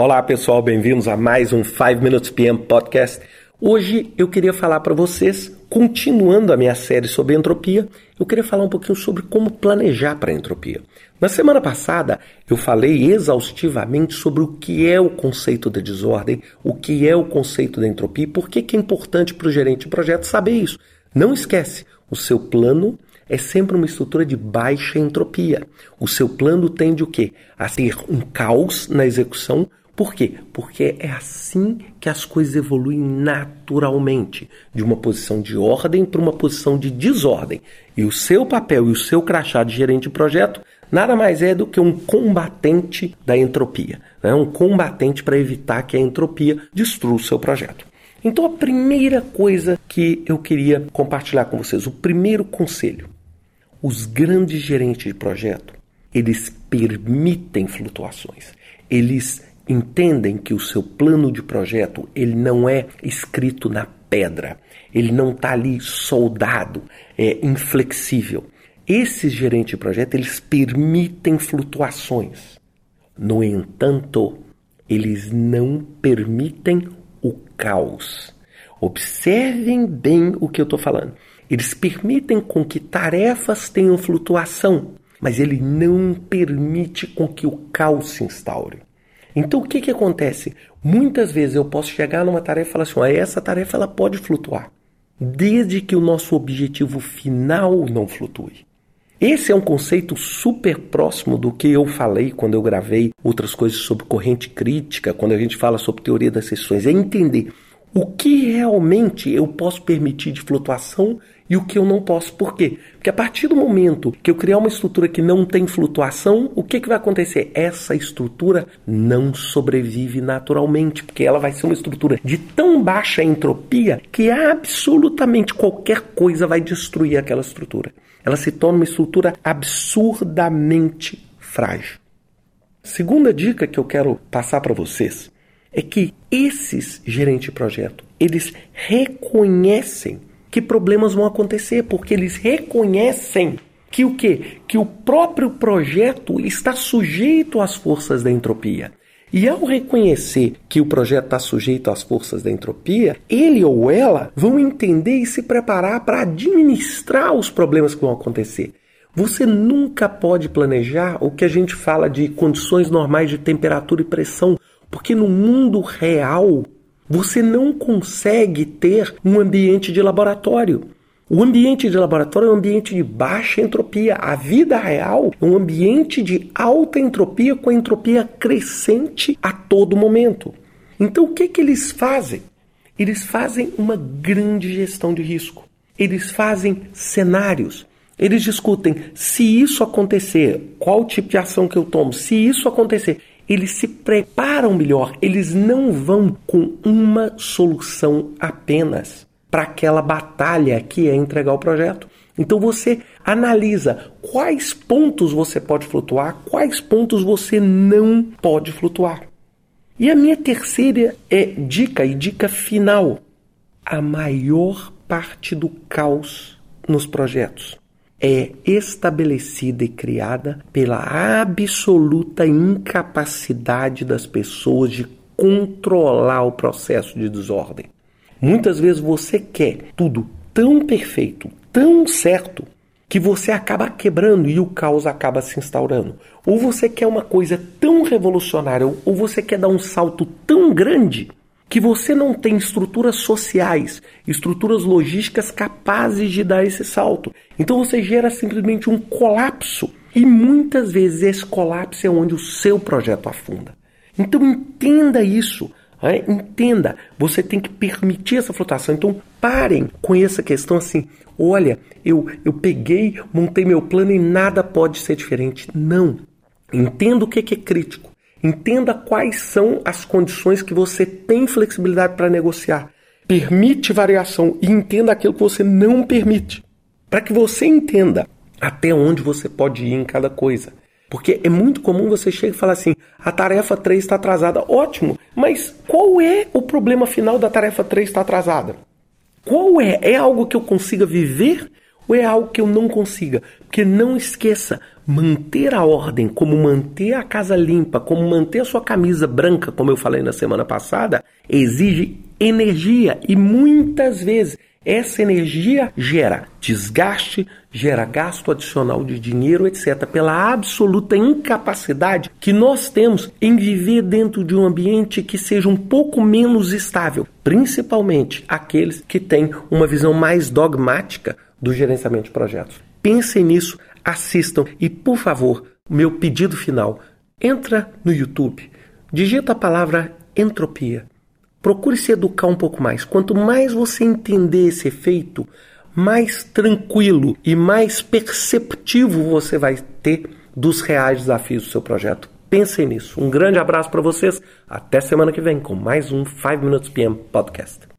Olá pessoal, bem-vindos a mais um 5 Minutes PM Podcast. Hoje eu queria falar para vocês, continuando a minha série sobre entropia, eu queria falar um pouquinho sobre como planejar para a entropia. Na semana passada eu falei exaustivamente sobre o que é o conceito da desordem, o que é o conceito da entropia e por que, que é importante para o gerente de projeto saber isso. Não esquece, o seu plano é sempre uma estrutura de baixa entropia. O seu plano tende o quê? A ter um caos na execução, por quê? Porque é assim que as coisas evoluem naturalmente, de uma posição de ordem para uma posição de desordem. E o seu papel e o seu crachá de gerente de projeto nada mais é do que um combatente da entropia, né? um combatente para evitar que a entropia destrua o seu projeto. Então, a primeira coisa que eu queria compartilhar com vocês, o primeiro conselho: os grandes gerentes de projeto, eles permitem flutuações. Eles entendem que o seu plano de projeto ele não é escrito na pedra, ele não está ali soldado, é inflexível. Esses gerentes de projeto eles permitem flutuações. No entanto, eles não permitem o caos. Observem bem o que eu estou falando. Eles permitem com que tarefas tenham flutuação, mas ele não permite com que o caos se instaure. Então o que, que acontece? Muitas vezes eu posso chegar numa tarefa e falar assim: ó, essa tarefa ela pode flutuar, desde que o nosso objetivo final não flutue. Esse é um conceito super próximo do que eu falei quando eu gravei outras coisas sobre corrente crítica, quando a gente fala sobre teoria das sessões. É entender o que realmente eu posso permitir de flutuação e o que eu não posso. Por quê? Porque a partir do momento que eu criar uma estrutura que não tem flutuação, o que, que vai acontecer? Essa estrutura não sobrevive naturalmente, porque ela vai ser uma estrutura de tão baixa entropia que absolutamente qualquer coisa vai destruir aquela estrutura. Ela se torna uma estrutura absurdamente frágil. Segunda dica que eu quero passar para vocês é que esses gerentes de projeto, eles reconhecem que problemas vão acontecer, porque eles reconhecem que o quê? Que o próprio projeto está sujeito às forças da entropia. E ao reconhecer que o projeto está sujeito às forças da entropia, ele ou ela vão entender e se preparar para administrar os problemas que vão acontecer. Você nunca pode planejar o que a gente fala de condições normais de temperatura e pressão, porque no mundo real você não consegue ter um ambiente de laboratório. O ambiente de laboratório é um ambiente de baixa entropia. A vida real é um ambiente de alta entropia com entropia crescente a todo momento. Então o que, que eles fazem? Eles fazem uma grande gestão de risco. Eles fazem cenários. Eles discutem se isso acontecer, qual tipo de ação que eu tomo. Se isso acontecer, eles se preparam melhor, eles não vão com uma solução apenas para aquela batalha que é entregar o projeto. Então você analisa quais pontos você pode flutuar, quais pontos você não pode flutuar. E a minha terceira é dica e dica final. A maior parte do caos nos projetos é estabelecida e criada pela absoluta incapacidade das pessoas de controlar o processo de desordem. Muitas vezes você quer tudo tão perfeito, tão certo, que você acaba quebrando e o caos acaba se instaurando. Ou você quer uma coisa tão revolucionária, ou você quer dar um salto tão grande que você não tem estruturas sociais, estruturas logísticas capazes de dar esse salto. Então você gera simplesmente um colapso. E muitas vezes esse colapso é onde o seu projeto afunda. Então entenda isso. É? Entenda, você tem que permitir essa flutuação. Então parem com essa questão assim: olha, eu, eu peguei, montei meu plano e nada pode ser diferente. Não. Entenda o que é crítico. Entenda quais são as condições que você tem flexibilidade para negociar. Permite variação e entenda aquilo que você não permite. Para que você entenda até onde você pode ir em cada coisa. Porque é muito comum você chegar e falar assim: a tarefa 3 está atrasada. Ótimo, mas qual é o problema final da tarefa 3 estar atrasada? Qual é? É algo que eu consiga viver ou é algo que eu não consiga? Porque não esqueça, manter a ordem, como manter a casa limpa, como manter a sua camisa branca, como eu falei na semana passada, exige energia e muitas vezes essa energia gera desgaste, gera gasto adicional de dinheiro, etc., pela absoluta incapacidade que nós temos em viver dentro de um ambiente que seja um pouco menos estável, principalmente aqueles que têm uma visão mais dogmática do gerenciamento de projetos. Pensem nisso, assistam e, por favor, meu pedido final: entra no YouTube, digita a palavra entropia Procure se educar um pouco mais. Quanto mais você entender esse efeito, mais tranquilo e mais perceptivo você vai ter dos reais desafios do seu projeto. Pensem nisso. Um grande abraço para vocês. Até semana que vem com mais um 5 Minutes PM Podcast.